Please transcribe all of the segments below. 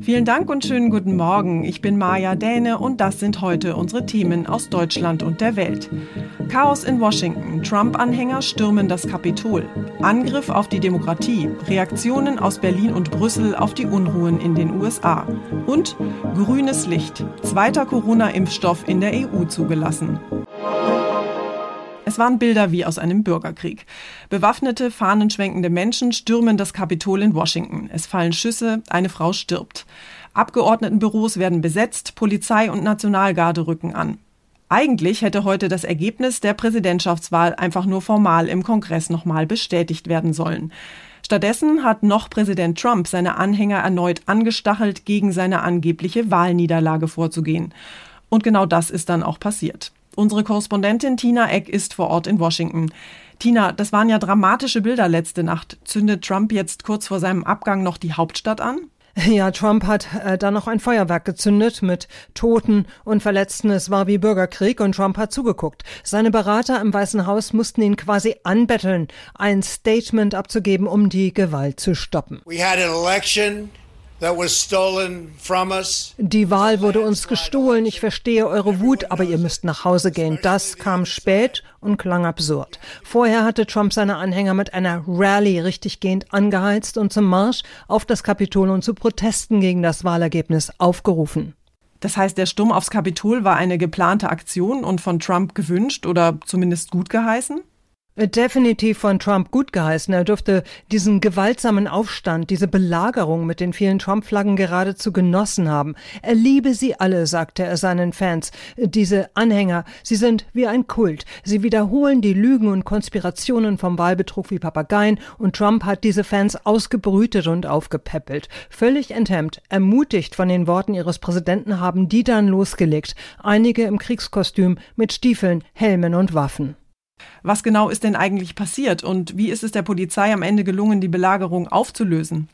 Vielen Dank und schönen guten Morgen. Ich bin Maja Däne und das sind heute unsere Themen aus Deutschland und der Welt. Chaos in Washington. Trump-Anhänger stürmen das Kapitol. Angriff auf die Demokratie. Reaktionen aus Berlin und Brüssel auf die Unruhen in den USA. Und grünes Licht. Zweiter Corona-Impfstoff in der EU zugelassen. Es waren Bilder wie aus einem Bürgerkrieg. Bewaffnete, fahnenschwenkende Menschen stürmen das Kapitol in Washington. Es fallen Schüsse, eine Frau stirbt. Abgeordnetenbüros werden besetzt, Polizei und Nationalgarde rücken an. Eigentlich hätte heute das Ergebnis der Präsidentschaftswahl einfach nur formal im Kongress nochmal bestätigt werden sollen. Stattdessen hat noch Präsident Trump seine Anhänger erneut angestachelt, gegen seine angebliche Wahlniederlage vorzugehen. Und genau das ist dann auch passiert. Unsere Korrespondentin Tina Eck ist vor Ort in Washington. Tina, das waren ja dramatische Bilder letzte Nacht. Zündet Trump jetzt kurz vor seinem Abgang noch die Hauptstadt an? Ja, Trump hat äh, da noch ein Feuerwerk gezündet mit Toten und Verletzten. Es war wie Bürgerkrieg und Trump hat zugeguckt. Seine Berater im Weißen Haus mussten ihn quasi anbetteln, ein Statement abzugeben, um die Gewalt zu stoppen. We had an election die Wahl wurde uns gestohlen. Ich verstehe eure Wut, aber ihr müsst nach Hause gehen. Das kam spät und klang absurd. Vorher hatte Trump seine Anhänger mit einer Rallye richtiggehend angeheizt und zum Marsch auf das Kapitol und zu Protesten gegen das Wahlergebnis aufgerufen. Das heißt, der Sturm aufs Kapitol war eine geplante Aktion und von Trump gewünscht oder zumindest gut geheißen? Definitiv von Trump gut geheißen. Er dürfte diesen gewaltsamen Aufstand, diese Belagerung mit den vielen Trump-Flaggen geradezu genossen haben. Er liebe sie alle, sagte er seinen Fans. Diese Anhänger, sie sind wie ein Kult. Sie wiederholen die Lügen und Konspirationen vom Wahlbetrug wie Papageien und Trump hat diese Fans ausgebrütet und aufgepäppelt. Völlig enthemmt, ermutigt von den Worten ihres Präsidenten haben die dann losgelegt. Einige im Kriegskostüm mit Stiefeln, Helmen und Waffen. Was genau ist denn eigentlich passiert und wie ist es der Polizei am Ende gelungen, die Belagerung aufzulösen?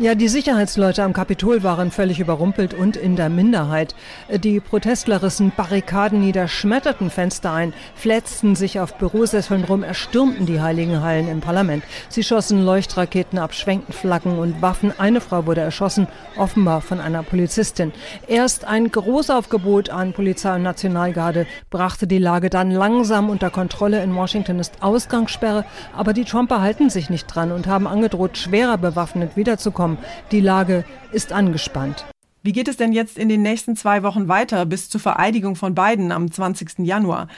Ja, die Sicherheitsleute am Kapitol waren völlig überrumpelt und in der Minderheit. Die Protestler rissen Barrikaden nieder, schmetterten Fenster ein, fletzten sich auf Bürosesseln rum, erstürmten die heiligen Hallen im Parlament. Sie schossen Leuchtraketen ab, schwenkten Flaggen und Waffen. Eine Frau wurde erschossen, offenbar von einer Polizistin. Erst ein Großaufgebot an Polizei und Nationalgarde brachte die Lage dann langsam unter Kontrolle. In Washington ist Ausgangssperre, aber die Trumper halten sich nicht dran und haben angedroht, schwerer bewaffnet wiederzukommen. Die Lage ist angespannt. Wie geht es denn jetzt in den nächsten zwei Wochen weiter bis zur Vereidigung von Biden am 20. Januar?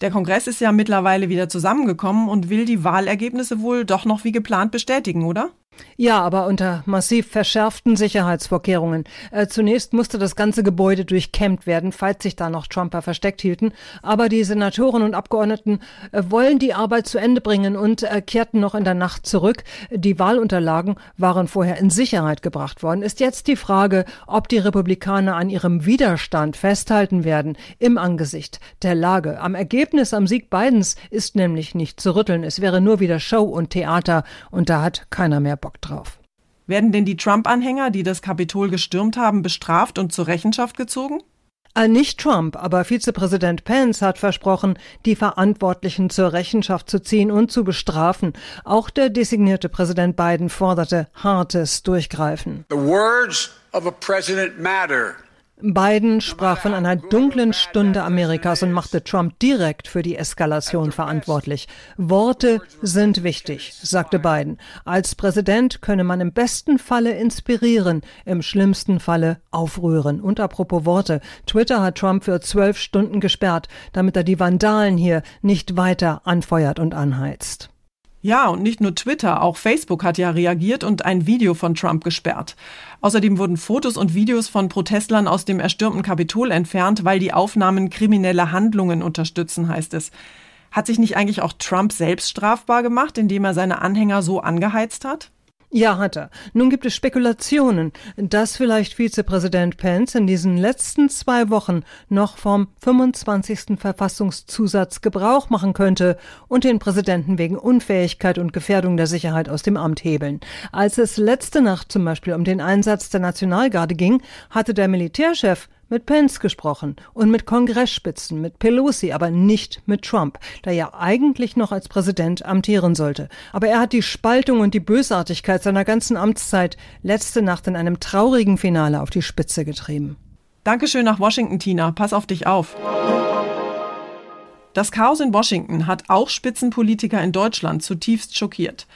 Der Kongress ist ja mittlerweile wieder zusammengekommen und will die Wahlergebnisse wohl doch noch wie geplant bestätigen, oder? Ja, aber unter massiv verschärften Sicherheitsvorkehrungen. Äh, zunächst musste das ganze Gebäude durchkämmt werden, falls sich da noch Trumper versteckt hielten. Aber die Senatoren und Abgeordneten äh, wollen die Arbeit zu Ende bringen und äh, kehrten noch in der Nacht zurück. Die Wahlunterlagen waren vorher in Sicherheit gebracht worden. Ist jetzt die Frage, ob die Republikaner an ihrem Widerstand festhalten werden im Angesicht der Lage. Am Ergebnis, am Sieg Bidens ist nämlich nicht zu rütteln. Es wäre nur wieder Show und Theater und da hat keiner mehr Bock. Bock drauf. Werden denn die Trump-Anhänger, die das Kapitol gestürmt haben, bestraft und zur Rechenschaft gezogen? Äh, nicht Trump, aber Vizepräsident Pence hat versprochen, die Verantwortlichen zur Rechenschaft zu ziehen und zu bestrafen. Auch der designierte Präsident Biden forderte hartes Durchgreifen. The words of a president matter. Biden sprach von einer dunklen Stunde Amerikas und machte Trump direkt für die Eskalation verantwortlich. Worte sind wichtig, sagte Biden. Als Präsident könne man im besten Falle inspirieren, im schlimmsten Falle aufrühren. Und apropos Worte, Twitter hat Trump für zwölf Stunden gesperrt, damit er die Vandalen hier nicht weiter anfeuert und anheizt. Ja, und nicht nur Twitter, auch Facebook hat ja reagiert und ein Video von Trump gesperrt. Außerdem wurden Fotos und Videos von Protestlern aus dem erstürmten Kapitol entfernt, weil die Aufnahmen kriminelle Handlungen unterstützen, heißt es. Hat sich nicht eigentlich auch Trump selbst strafbar gemacht, indem er seine Anhänger so angeheizt hat? Ja, hat er. Nun gibt es Spekulationen, dass vielleicht Vizepräsident Pence in diesen letzten zwei Wochen noch vom 25. Verfassungszusatz Gebrauch machen könnte und den Präsidenten wegen Unfähigkeit und Gefährdung der Sicherheit aus dem Amt hebeln. Als es letzte Nacht zum Beispiel um den Einsatz der Nationalgarde ging, hatte der Militärchef mit Pence gesprochen und mit Kongressspitzen, mit Pelosi, aber nicht mit Trump, der ja eigentlich noch als Präsident amtieren sollte. Aber er hat die Spaltung und die Bösartigkeit seiner ganzen Amtszeit letzte Nacht in einem traurigen Finale auf die Spitze getrieben. Dankeschön nach Washington, Tina. Pass auf dich auf. Das Chaos in Washington hat auch Spitzenpolitiker in Deutschland zutiefst schockiert.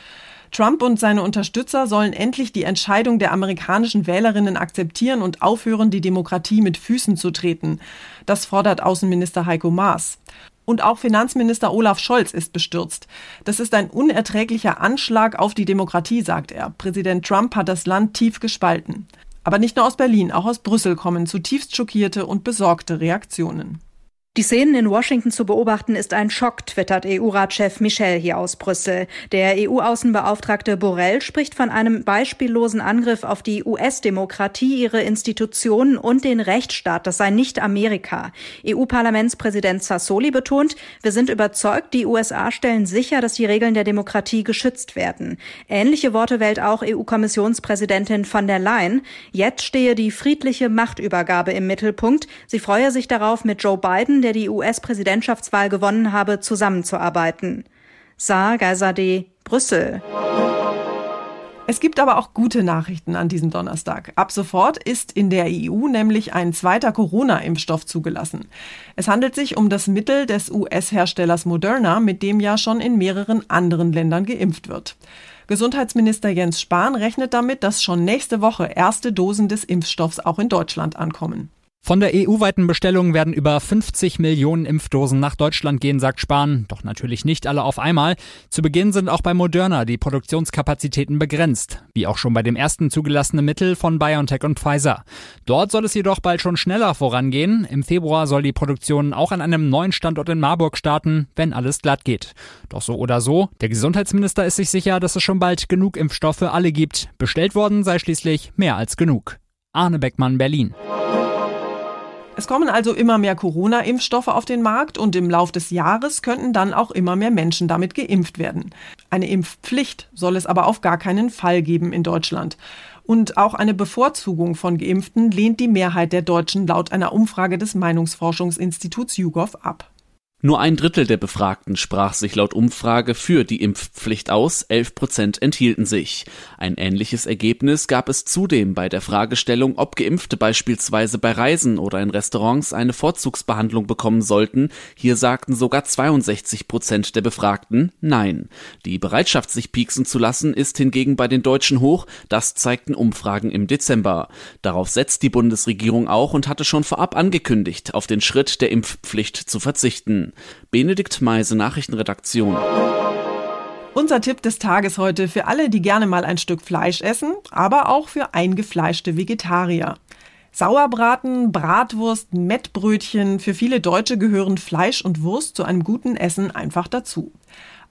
Trump und seine Unterstützer sollen endlich die Entscheidung der amerikanischen Wählerinnen akzeptieren und aufhören, die Demokratie mit Füßen zu treten. Das fordert Außenminister Heiko Maas. Und auch Finanzminister Olaf Scholz ist bestürzt. Das ist ein unerträglicher Anschlag auf die Demokratie, sagt er. Präsident Trump hat das Land tief gespalten. Aber nicht nur aus Berlin, auch aus Brüssel kommen zutiefst schockierte und besorgte Reaktionen. Die Szenen in Washington zu beobachten ist ein Schock, twittert EU-Ratschef Michel hier aus Brüssel. Der EU-Außenbeauftragte Borrell spricht von einem beispiellosen Angriff auf die US-Demokratie, ihre Institutionen und den Rechtsstaat. Das sei nicht Amerika. EU-Parlamentspräsident Sassoli betont, wir sind überzeugt, die USA stellen sicher, dass die Regeln der Demokratie geschützt werden. Ähnliche Worte wählt auch EU-Kommissionspräsidentin von der Leyen. Jetzt stehe die friedliche Machtübergabe im Mittelpunkt. Sie freue sich darauf, mit Joe Biden der die US-Präsidentschaftswahl gewonnen habe, zusammenzuarbeiten. Saar Geisade, Brüssel. Es gibt aber auch gute Nachrichten an diesem Donnerstag. Ab sofort ist in der EU nämlich ein zweiter Corona-Impfstoff zugelassen. Es handelt sich um das Mittel des US-Herstellers Moderna, mit dem ja schon in mehreren anderen Ländern geimpft wird. Gesundheitsminister Jens Spahn rechnet damit, dass schon nächste Woche erste Dosen des Impfstoffs auch in Deutschland ankommen. Von der EU-weiten Bestellung werden über 50 Millionen Impfdosen nach Deutschland gehen, sagt Spahn. Doch natürlich nicht alle auf einmal. Zu Beginn sind auch bei Moderna die Produktionskapazitäten begrenzt. Wie auch schon bei dem ersten zugelassenen Mittel von BioNTech und Pfizer. Dort soll es jedoch bald schon schneller vorangehen. Im Februar soll die Produktion auch an einem neuen Standort in Marburg starten, wenn alles glatt geht. Doch so oder so, der Gesundheitsminister ist sich sicher, dass es schon bald genug Impfstoff für alle gibt. Bestellt worden sei schließlich mehr als genug. Arne Beckmann, Berlin. Es kommen also immer mehr Corona-Impfstoffe auf den Markt und im Lauf des Jahres könnten dann auch immer mehr Menschen damit geimpft werden. Eine Impfpflicht soll es aber auf gar keinen Fall geben in Deutschland. Und auch eine Bevorzugung von Geimpften lehnt die Mehrheit der Deutschen laut einer Umfrage des Meinungsforschungsinstituts YouGov ab. Nur ein Drittel der Befragten sprach sich laut Umfrage für die Impfpflicht aus, 11 Prozent enthielten sich. Ein ähnliches Ergebnis gab es zudem bei der Fragestellung, ob Geimpfte beispielsweise bei Reisen oder in Restaurants eine Vorzugsbehandlung bekommen sollten. Hier sagten sogar 62 Prozent der Befragten Nein. Die Bereitschaft, sich pieksen zu lassen, ist hingegen bei den Deutschen hoch. Das zeigten Umfragen im Dezember. Darauf setzt die Bundesregierung auch und hatte schon vorab angekündigt, auf den Schritt der Impfpflicht zu verzichten. Benedikt Meise, Nachrichtenredaktion. Unser Tipp des Tages heute für alle, die gerne mal ein Stück Fleisch essen, aber auch für eingefleischte Vegetarier. Sauerbraten, Bratwurst, Mettbrötchen, für viele Deutsche gehören Fleisch und Wurst zu einem guten Essen einfach dazu.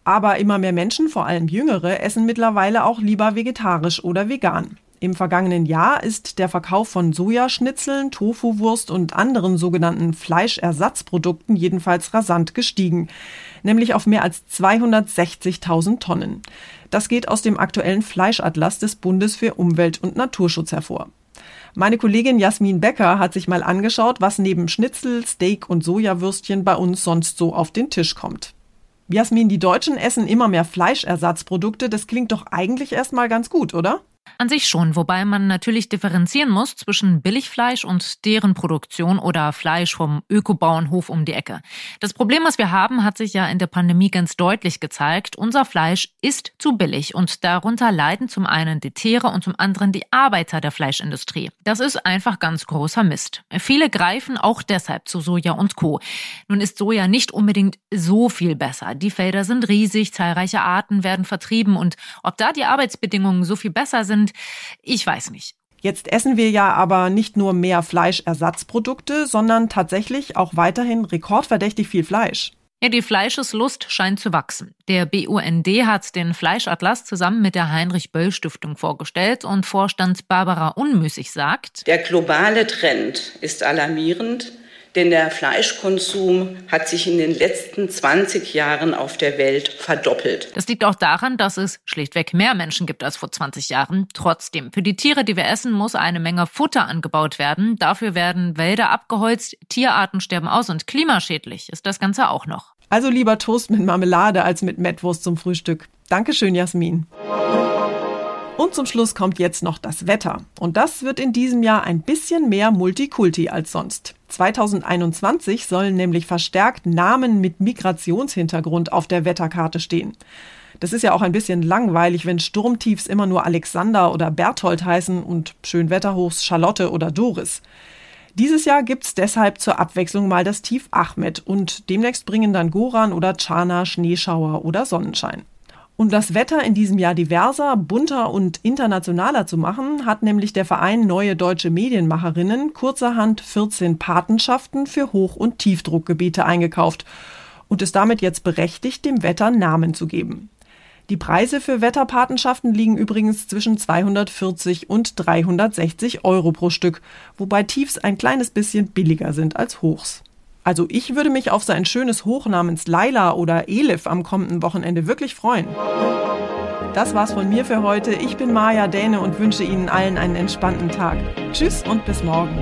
Aber immer mehr Menschen, vor allem Jüngere, essen mittlerweile auch lieber vegetarisch oder vegan. Im vergangenen Jahr ist der Verkauf von Sojaschnitzeln, Tofuwurst und anderen sogenannten Fleischersatzprodukten jedenfalls rasant gestiegen, nämlich auf mehr als 260.000 Tonnen. Das geht aus dem aktuellen Fleischatlas des Bundes für Umwelt und Naturschutz hervor. Meine Kollegin Jasmin Becker hat sich mal angeschaut, was neben Schnitzel, Steak und Sojawürstchen bei uns sonst so auf den Tisch kommt. Jasmin, die Deutschen essen immer mehr Fleischersatzprodukte. Das klingt doch eigentlich erstmal ganz gut, oder? An sich schon, wobei man natürlich differenzieren muss zwischen Billigfleisch und deren Produktion oder Fleisch vom Ökobauernhof um die Ecke. Das Problem, was wir haben, hat sich ja in der Pandemie ganz deutlich gezeigt. Unser Fleisch ist zu billig und darunter leiden zum einen die Tiere und zum anderen die Arbeiter der Fleischindustrie. Das ist einfach ganz großer Mist. Viele greifen auch deshalb zu Soja und Co. Nun ist Soja nicht unbedingt so viel besser. Die Felder sind riesig, zahlreiche Arten werden vertrieben und ob da die Arbeitsbedingungen so viel besser sind, sind. Ich weiß nicht. Jetzt essen wir ja aber nicht nur mehr Fleischersatzprodukte, sondern tatsächlich auch weiterhin rekordverdächtig viel Fleisch. Ja, die Fleischeslust scheint zu wachsen. Der BUND hat den Fleischatlas zusammen mit der Heinrich Böll Stiftung vorgestellt und Vorstand Barbara Unmüßig sagt, der globale Trend ist alarmierend denn der Fleischkonsum hat sich in den letzten 20 Jahren auf der Welt verdoppelt. Das liegt auch daran, dass es schlichtweg mehr Menschen gibt als vor 20 Jahren. Trotzdem, für die Tiere, die wir essen, muss eine Menge Futter angebaut werden. Dafür werden Wälder abgeholzt, Tierarten sterben aus und klimaschädlich ist das Ganze auch noch. Also lieber Toast mit Marmelade als mit Mettwurst zum Frühstück. Dankeschön, Jasmin. Und zum Schluss kommt jetzt noch das Wetter. Und das wird in diesem Jahr ein bisschen mehr Multikulti als sonst. 2021 sollen nämlich verstärkt Namen mit Migrationshintergrund auf der Wetterkarte stehen. Das ist ja auch ein bisschen langweilig, wenn Sturmtiefs immer nur Alexander oder Berthold heißen und Schönwetterhochs Charlotte oder Doris. Dieses Jahr gibt's deshalb zur Abwechslung mal das Tief Ahmed und demnächst bringen dann Goran oder Chana Schneeschauer oder Sonnenschein. Um das Wetter in diesem Jahr diverser, bunter und internationaler zu machen, hat nämlich der Verein Neue Deutsche Medienmacherinnen kurzerhand 14 Patenschaften für Hoch- und Tiefdruckgebiete eingekauft und ist damit jetzt berechtigt, dem Wetter Namen zu geben. Die Preise für Wetterpatenschaften liegen übrigens zwischen 240 und 360 Euro pro Stück, wobei Tiefs ein kleines bisschen billiger sind als Hochs. Also ich würde mich auf so ein schönes Hoch namens Laila oder Elif am kommenden Wochenende wirklich freuen. Das war's von mir für heute. Ich bin Maja Däne und wünsche Ihnen allen einen entspannten Tag. Tschüss und bis morgen.